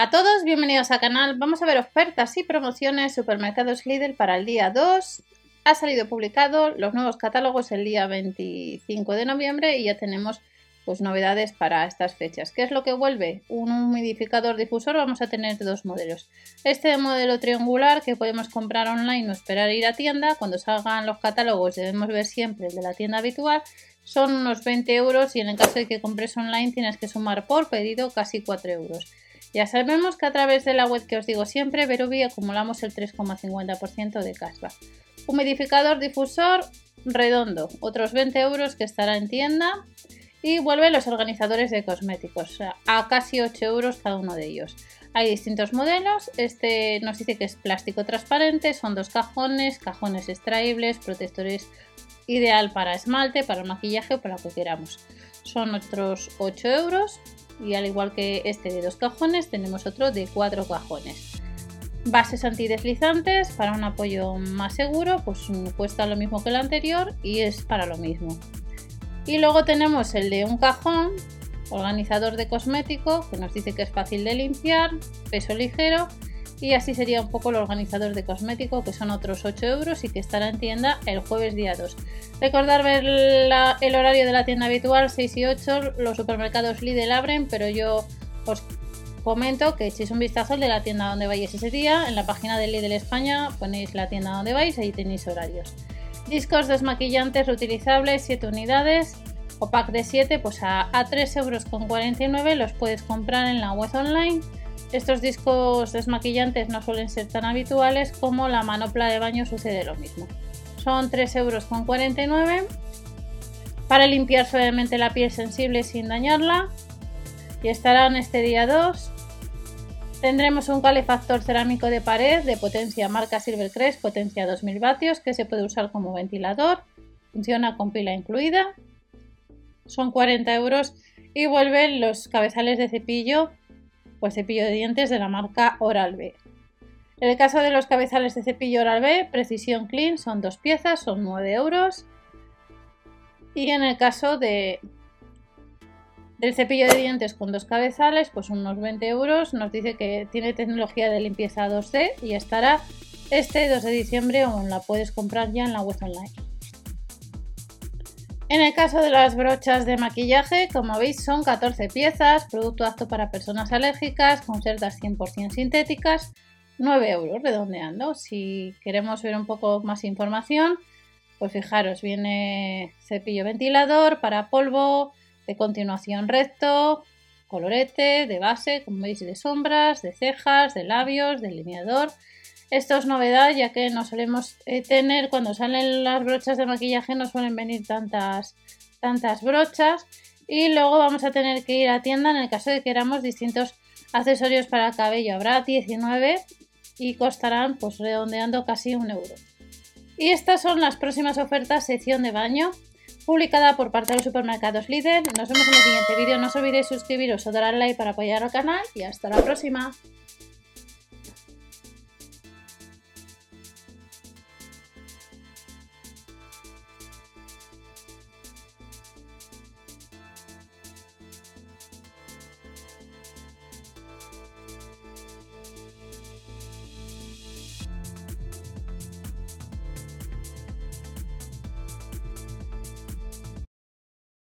A todos, bienvenidos al canal. Vamos a ver ofertas y promociones Supermercados Lidl para el día 2. Ha salido publicado los nuevos catálogos el día 25 de noviembre y ya tenemos pues novedades para estas fechas. ¿Qué es lo que vuelve? Un humidificador difusor, vamos a tener dos modelos. Este modelo triangular que podemos comprar online o esperar ir a tienda. Cuando salgan los catálogos debemos ver siempre el de la tienda habitual. Son unos 20 euros y en el caso de que compres online tienes que sumar por pedido casi 4 euros. Ya sabemos que a través de la web que os digo siempre, Verubi, acumulamos el 3,50% de cashback. Humidificador difusor redondo, otros 20 euros que estará en tienda. Y vuelven los organizadores de cosméticos, a casi 8 euros cada uno de ellos. Hay distintos modelos, este nos dice que es plástico transparente, son dos cajones, cajones extraíbles, protectores ideal para esmalte, para maquillaje o para lo que queramos. Son otros 8 euros y al igual que este de dos cajones tenemos otro de cuatro cajones. Bases antideslizantes para un apoyo más seguro, pues cuesta lo mismo que el anterior y es para lo mismo. Y luego tenemos el de un cajón, organizador de cosmético, que nos dice que es fácil de limpiar, peso ligero y así sería un poco el organizador de cosmético que son otros 8 euros y que estará en tienda el jueves día 2. Recordar ver el horario de la tienda habitual 6 y 8, los supermercados Lidl abren, pero yo os comento que echéis un vistazo al de la tienda donde vais ese día, en la página de Lidl España ponéis la tienda donde vais, ahí tenéis horarios. Discos desmaquillantes reutilizables 7 unidades o pack de 7 pues a, a 3,49 euros los puedes comprar en la web online estos discos desmaquillantes no suelen ser tan habituales como la manopla de baño sucede lo mismo. Son 3,49 euros para limpiar suavemente la piel sensible sin dañarla y estarán este día 2. Tendremos un calefactor cerámico de pared de potencia marca Silvercrest, potencia 2000 vatios, que se puede usar como ventilador. Funciona con pila incluida. Son 40 euros y vuelven los cabezales de cepillo pues cepillo de dientes de la marca Oral-B. En el caso de los cabezales de cepillo Oral-B, Precisión Clean son dos piezas, son 9 euros. Y en el caso de, del cepillo de dientes con dos cabezales, pues unos 20 euros. Nos dice que tiene tecnología de limpieza 2D y estará este 2 de diciembre o la puedes comprar ya en la web online. En el caso de las brochas de maquillaje, como veis son 14 piezas, producto apto para personas alérgicas, con cerdas 100% sintéticas, 9 euros redondeando. Si queremos ver un poco más información, pues fijaros, viene cepillo ventilador para polvo, de continuación recto, colorete, de base, como veis, de sombras, de cejas, de labios, delineador esto es novedad ya que no solemos eh, tener cuando salen las brochas de maquillaje no suelen venir tantas, tantas brochas y luego vamos a tener que ir a tienda en el caso de que queramos distintos accesorios para el cabello. Habrá 19 y costarán pues redondeando casi un euro. Y estas son las próximas ofertas sección de baño publicada por parte de los supermercados líder. Nos vemos en el siguiente vídeo. No os olvidéis suscribiros o dar al like para apoyar al canal y hasta la próxima.